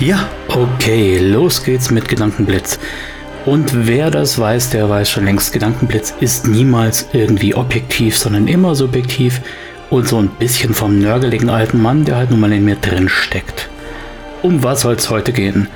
Ja, okay, los geht's mit Gedankenblitz. Und wer das weiß, der weiß schon längst, Gedankenblitz ist niemals irgendwie objektiv, sondern immer subjektiv und so ein bisschen vom nörgeligen alten Mann, der halt nun mal in mir drin steckt. Um was soll es heute gehen?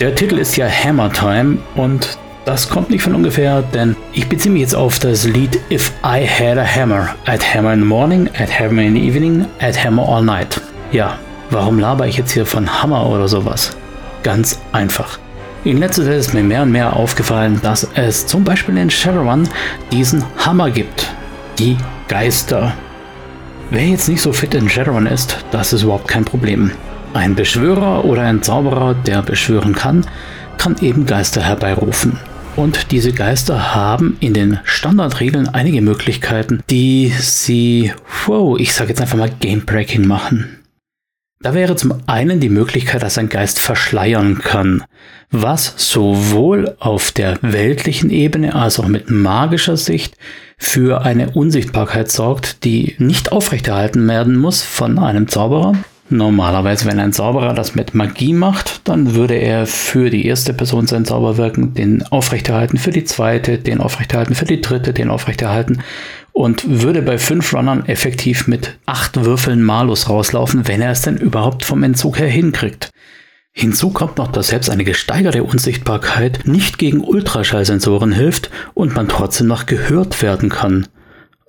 Der Titel ist ja Hammer Time und das kommt nicht von ungefähr, denn ich beziehe mich jetzt auf das Lied If I Had a Hammer. I'd hammer in the morning, I'd hammer in the evening, I'd hammer all night. Ja, Warum laber ich jetzt hier von Hammer oder sowas? Ganz einfach. In letzter Zeit ist mir mehr und mehr aufgefallen, dass es zum Beispiel in Shadowrun diesen Hammer gibt. Die Geister. Wer jetzt nicht so fit in Shadowrun ist, das ist überhaupt kein Problem. Ein Beschwörer oder ein Zauberer, der beschwören kann, kann eben Geister herbeirufen. Und diese Geister haben in den Standardregeln einige Möglichkeiten, die sie, wow, ich sage jetzt einfach mal Gamebreaking machen. Da wäre zum einen die Möglichkeit, dass ein Geist verschleiern kann, was sowohl auf der weltlichen Ebene als auch mit magischer Sicht für eine Unsichtbarkeit sorgt, die nicht aufrechterhalten werden muss von einem Zauberer. Normalerweise, wenn ein Zauberer das mit Magie macht, dann würde er für die erste Person sein Zauber wirken, den aufrechterhalten für die zweite, den aufrechterhalten für die dritte, den aufrechterhalten und würde bei fünf Runnern effektiv mit acht Würfeln Malus rauslaufen, wenn er es denn überhaupt vom Entzug her hinkriegt. Hinzu kommt noch, dass selbst eine gesteigerte Unsichtbarkeit nicht gegen Ultraschallsensoren hilft und man trotzdem noch gehört werden kann.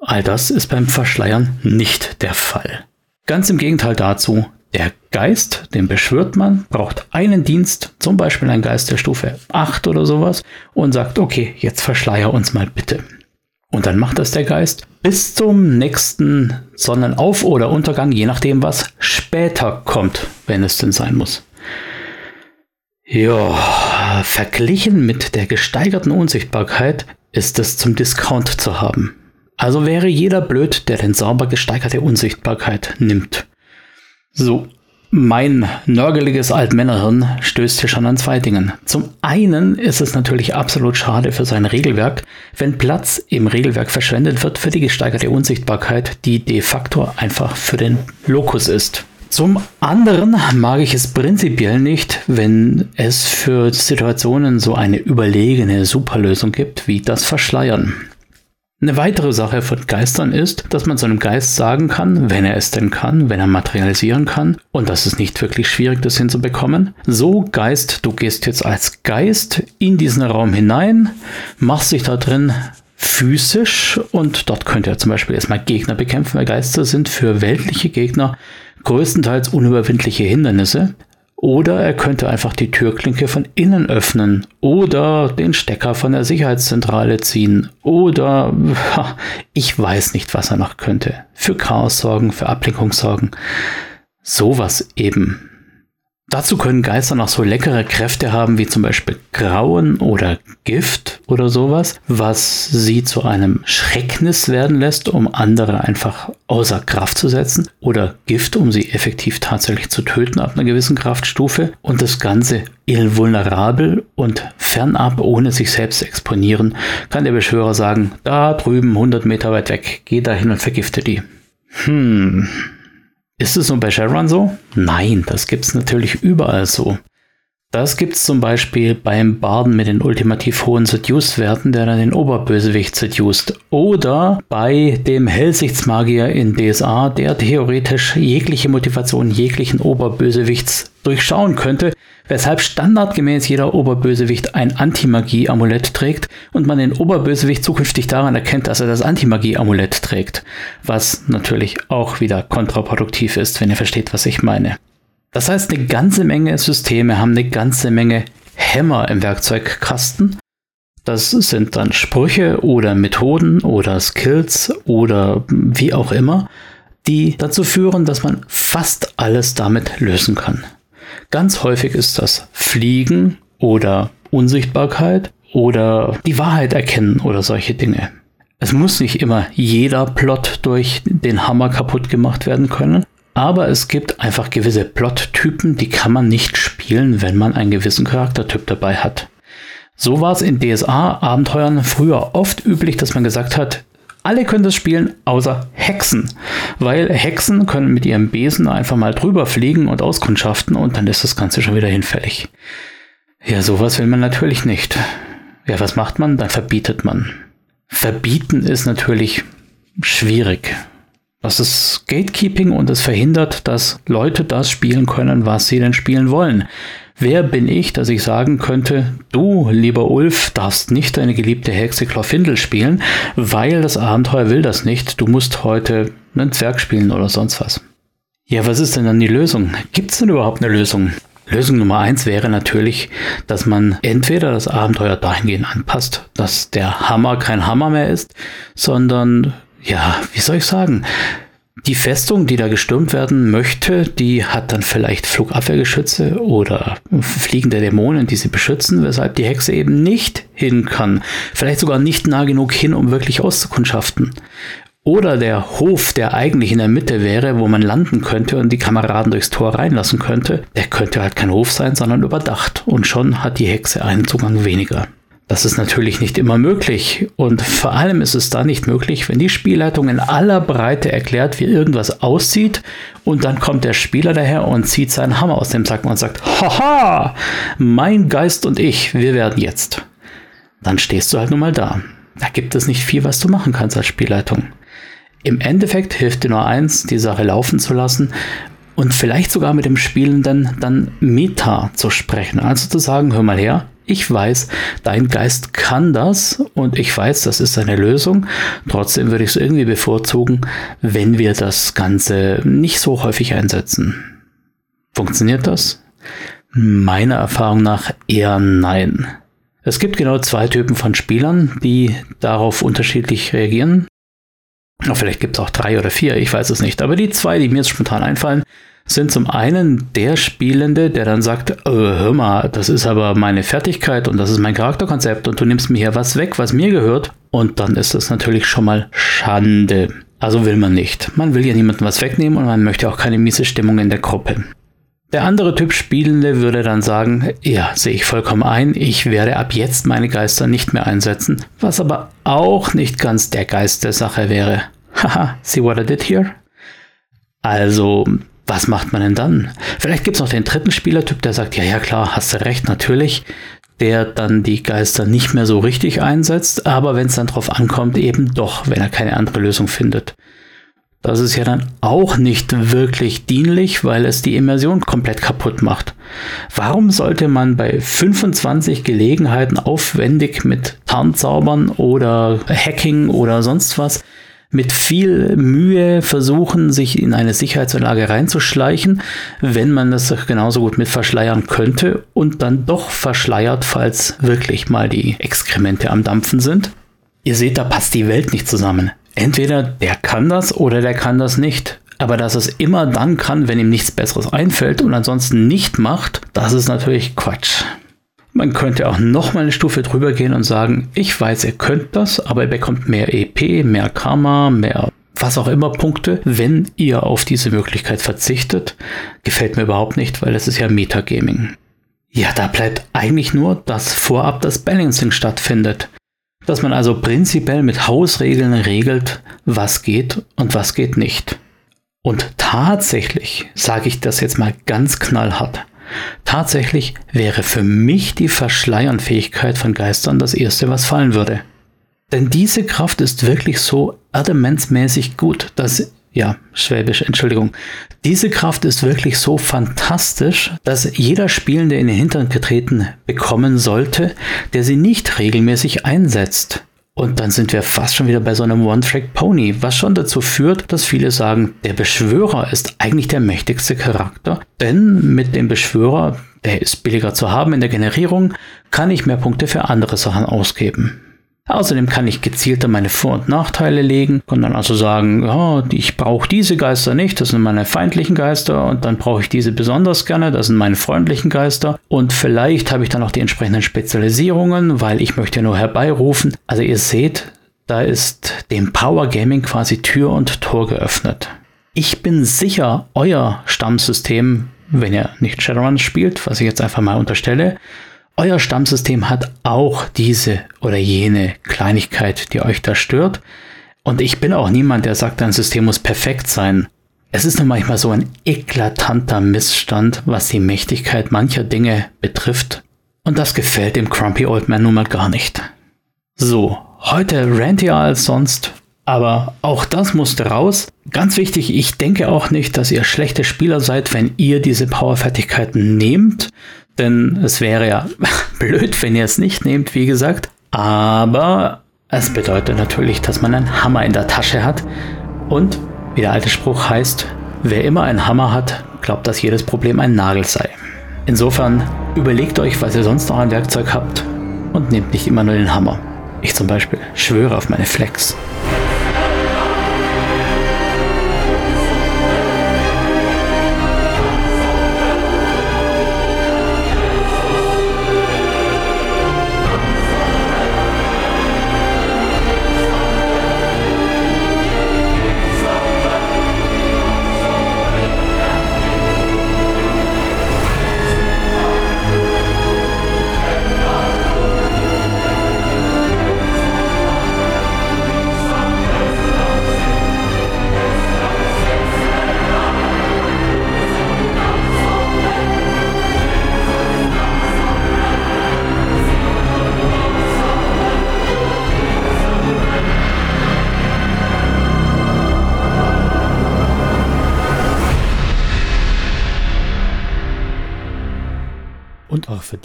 All das ist beim Verschleiern nicht der Fall. Ganz im Gegenteil dazu, der Geist, den beschwört man, braucht einen Dienst, zum Beispiel ein Geist der Stufe 8 oder sowas, und sagt, okay, jetzt verschleier uns mal bitte. Und dann macht das der Geist bis zum nächsten Sonnenauf- oder Untergang, je nachdem, was später kommt, wenn es denn sein muss. Ja, verglichen mit der gesteigerten Unsichtbarkeit ist es zum Discount zu haben. Also wäre jeder blöd, der den sauber gesteigerte Unsichtbarkeit nimmt. So, mein nörgeliges Altmännerhirn stößt hier schon an zwei Dingen. Zum einen ist es natürlich absolut schade für sein Regelwerk, wenn Platz im Regelwerk verschwendet wird für die gesteigerte Unsichtbarkeit, die de facto einfach für den Lokus ist. Zum anderen mag ich es prinzipiell nicht, wenn es für Situationen so eine überlegene Superlösung gibt wie das Verschleiern. Eine weitere Sache von Geistern ist, dass man seinem Geist sagen kann, wenn er es denn kann, wenn er materialisieren kann, und das ist nicht wirklich schwierig, das hinzubekommen. So, Geist, du gehst jetzt als Geist in diesen Raum hinein, machst dich da drin physisch und dort könnt ihr zum Beispiel erstmal Gegner bekämpfen, weil Geister sind für weltliche Gegner größtenteils unüberwindliche Hindernisse. Oder er könnte einfach die Türklinke von innen öffnen oder den Stecker von der Sicherheitszentrale ziehen oder ich weiß nicht, was er noch könnte. Für Chaos sorgen, für Ablenkung sorgen. Sowas eben. Dazu können Geister noch so leckere Kräfte haben, wie zum Beispiel Grauen oder Gift oder sowas, was sie zu einem Schrecknis werden lässt, um andere einfach außer Kraft zu setzen. Oder Gift, um sie effektiv tatsächlich zu töten ab einer gewissen Kraftstufe. Und das Ganze invulnerabel und fernab, ohne sich selbst zu exponieren, kann der Beschwörer sagen, da drüben 100 Meter weit weg, geh dahin und vergifte die. Hm, ist es nur bei Shadowrun so? Nein, das gibt es natürlich überall so. Das gibt es zum Beispiel beim Barden mit den ultimativ hohen Seduce-Werten, der dann den Oberbösewicht seduced. Oder bei dem Hellsichtsmagier in DSA, der theoretisch jegliche Motivation jeglichen Oberbösewichts durchschauen könnte, weshalb standardgemäß jeder Oberbösewicht ein Anti-Magie-Amulett trägt und man den Oberbösewicht zukünftig daran erkennt, dass er das Anti-Magie-Amulett trägt. Was natürlich auch wieder kontraproduktiv ist, wenn ihr versteht, was ich meine. Das heißt, eine ganze Menge Systeme haben eine ganze Menge Hämmer im Werkzeugkasten. Das sind dann Sprüche oder Methoden oder Skills oder wie auch immer, die dazu führen, dass man fast alles damit lösen kann. Ganz häufig ist das Fliegen oder Unsichtbarkeit oder die Wahrheit erkennen oder solche Dinge. Es muss nicht immer jeder Plot durch den Hammer kaputt gemacht werden können, aber es gibt einfach gewisse Plot-Typen, die kann man nicht spielen, wenn man einen gewissen Charaktertyp dabei hat. So war es in DSA-Abenteuern früher oft üblich, dass man gesagt hat, Alle können das spielen, außer Hexen. Weil Hexen können mit ihrem Besen einfach mal drüber fliegen und auskundschaften und dann ist das Ganze schon wieder hinfällig. Ja, sowas will man natürlich nicht. Ja, was macht man? Dann verbietet man. Verbieten ist natürlich schwierig. Das ist Gatekeeping und es verhindert, dass Leute das spielen können, was sie denn spielen wollen. Wer bin ich, dass ich sagen könnte, du, lieber Ulf, darfst nicht deine geliebte Hexe Chlorfindel spielen, weil das Abenteuer will das nicht. Du musst heute einen Zwerg spielen oder sonst was. Ja, was ist denn dann die Lösung? Gibt es denn überhaupt eine Lösung? Lösung Nummer eins wäre natürlich, dass man entweder das Abenteuer dahingehend anpasst, dass der Hammer kein Hammer mehr ist, sondern, ja, wie soll ich sagen, die Festung, die da gestürmt werden möchte, die hat dann vielleicht Flugabwehrgeschütze oder fliegende Dämonen, die sie beschützen, weshalb die Hexe eben nicht hin kann. Vielleicht sogar nicht nah genug hin, um wirklich auszukundschaften. Oder der Hof, der eigentlich in der Mitte wäre, wo man landen könnte und die Kameraden durchs Tor reinlassen könnte, der könnte halt kein Hof sein, sondern überdacht. Und schon hat die Hexe einen Zugang weniger. Das ist natürlich nicht immer möglich und vor allem ist es da nicht möglich, wenn die Spielleitung in aller Breite erklärt, wie irgendwas aussieht und dann kommt der Spieler daher und zieht seinen Hammer aus dem Sack und sagt, haha, mein Geist und ich, wir werden jetzt. Dann stehst du halt nun mal da. Da gibt es nicht viel, was du machen kannst als Spielleitung. Im Endeffekt hilft dir nur eins, die Sache laufen zu lassen und vielleicht sogar mit dem Spielenden dann Meta zu sprechen. Also zu sagen, hör mal her, ich weiß, dein Geist kann das und ich weiß, das ist eine Lösung. Trotzdem würde ich es irgendwie bevorzugen, wenn wir das Ganze nicht so häufig einsetzen. Funktioniert das? Meiner Erfahrung nach eher nein. Es gibt genau zwei Typen von Spielern, die darauf unterschiedlich reagieren. Vielleicht gibt es auch drei oder vier, ich weiß es nicht. Aber die zwei, die mir jetzt spontan einfallen, sind zum einen der Spielende, der dann sagt, äh, hör mal, das ist aber meine Fertigkeit und das ist mein Charakterkonzept und du nimmst mir hier was weg, was mir gehört. Und dann ist das natürlich schon mal Schande. Also will man nicht. Man will ja niemandem was wegnehmen und man möchte auch keine miese Stimmung in der Gruppe. Der andere Typ Spielende würde dann sagen, ja, sehe ich vollkommen ein, ich werde ab jetzt meine Geister nicht mehr einsetzen, was aber auch nicht ganz der Geist der Sache wäre. Haha, see what I did here? Also, was macht man denn dann? Vielleicht gibt es noch den dritten Spielertyp, der sagt, ja, ja, klar, hast du recht, natürlich, der dann die Geister nicht mehr so richtig einsetzt, aber wenn es dann drauf ankommt, eben doch, wenn er keine andere Lösung findet. Das ist ja dann auch nicht wirklich dienlich, weil es die Immersion komplett kaputt macht. Warum sollte man bei 25 Gelegenheiten aufwendig mit Tarnzaubern oder Hacking oder sonst was mit viel Mühe versuchen, sich in eine Sicherheitsanlage reinzuschleichen, wenn man das genauso gut mit verschleiern könnte und dann doch verschleiert, falls wirklich mal die Exkremente am Dampfen sind? Ihr seht, da passt die Welt nicht zusammen. Entweder der kann das oder der kann das nicht. Aber dass es immer dann kann, wenn ihm nichts Besseres einfällt und ansonsten nicht macht, das ist natürlich Quatsch. Man könnte auch noch mal eine Stufe drüber gehen und sagen, ich weiß, ihr könnt das, aber ihr bekommt mehr EP, mehr Karma, mehr was auch immer Punkte, wenn ihr auf diese Möglichkeit verzichtet. Gefällt mir überhaupt nicht, weil es ist ja Metagaming. Ja, da bleibt eigentlich nur, dass vorab das Balancing stattfindet. Dass man also prinzipiell mit Hausregeln regelt, was geht und was geht nicht. Und tatsächlich, sage ich das jetzt mal ganz knallhart, tatsächlich wäre für mich die Verschleiernfähigkeit von Geistern das Erste, was fallen würde. Denn diese Kraft ist wirklich so adamentsmäßig gut, dass ja, Schwäbisch, Entschuldigung. Diese Kraft ist wirklich so fantastisch, dass jeder Spielende in den Hintern getreten bekommen sollte, der sie nicht regelmäßig einsetzt. Und dann sind wir fast schon wieder bei so einem One-Track-Pony, was schon dazu führt, dass viele sagen, der Beschwörer ist eigentlich der mächtigste Charakter, denn mit dem Beschwörer, der ist billiger zu haben in der Generierung, kann ich mehr Punkte für andere Sachen ausgeben. Außerdem kann ich gezielter meine Vor- und Nachteile legen, kann dann also sagen, ja, ich brauche diese Geister nicht, das sind meine feindlichen Geister und dann brauche ich diese besonders gerne, das sind meine freundlichen Geister und vielleicht habe ich dann auch die entsprechenden Spezialisierungen, weil ich möchte nur herbeirufen. Also ihr seht, da ist dem Power Gaming quasi Tür und Tor geöffnet. Ich bin sicher, euer Stammsystem, wenn ihr nicht Shadowrun spielt, was ich jetzt einfach mal unterstelle, euer Stammsystem hat auch diese oder jene Kleinigkeit, die euch da stört. Und ich bin auch niemand, der sagt, ein System muss perfekt sein. Es ist nur manchmal so ein eklatanter Missstand, was die Mächtigkeit mancher Dinge betrifft. Und das gefällt dem Crumpy Old Man nun mal gar nicht. So, heute rantier als sonst, aber auch das musste raus. Ganz wichtig, ich denke auch nicht, dass ihr schlechte Spieler seid, wenn ihr diese Powerfertigkeiten nehmt. Denn es wäre ja blöd, wenn ihr es nicht nehmt, wie gesagt. Aber es bedeutet natürlich, dass man einen Hammer in der Tasche hat. Und wie der alte Spruch heißt, wer immer einen Hammer hat, glaubt, dass jedes Problem ein Nagel sei. Insofern überlegt euch, was ihr sonst noch an Werkzeug habt und nehmt nicht immer nur den Hammer. Ich zum Beispiel schwöre auf meine Flex.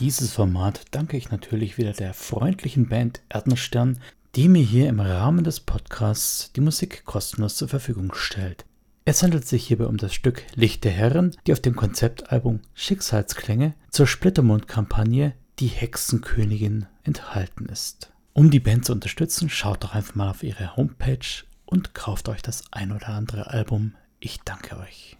Dieses Format danke ich natürlich wieder der freundlichen Band Erdenstern, die mir hier im Rahmen des Podcasts die Musik kostenlos zur Verfügung stellt. Es handelt sich hierbei um das Stück Licht der Herren, die auf dem Konzeptalbum Schicksalsklänge zur Splittermond-Kampagne Die Hexenkönigin enthalten ist. Um die Band zu unterstützen, schaut doch einfach mal auf ihre Homepage und kauft euch das ein oder andere Album. Ich danke euch.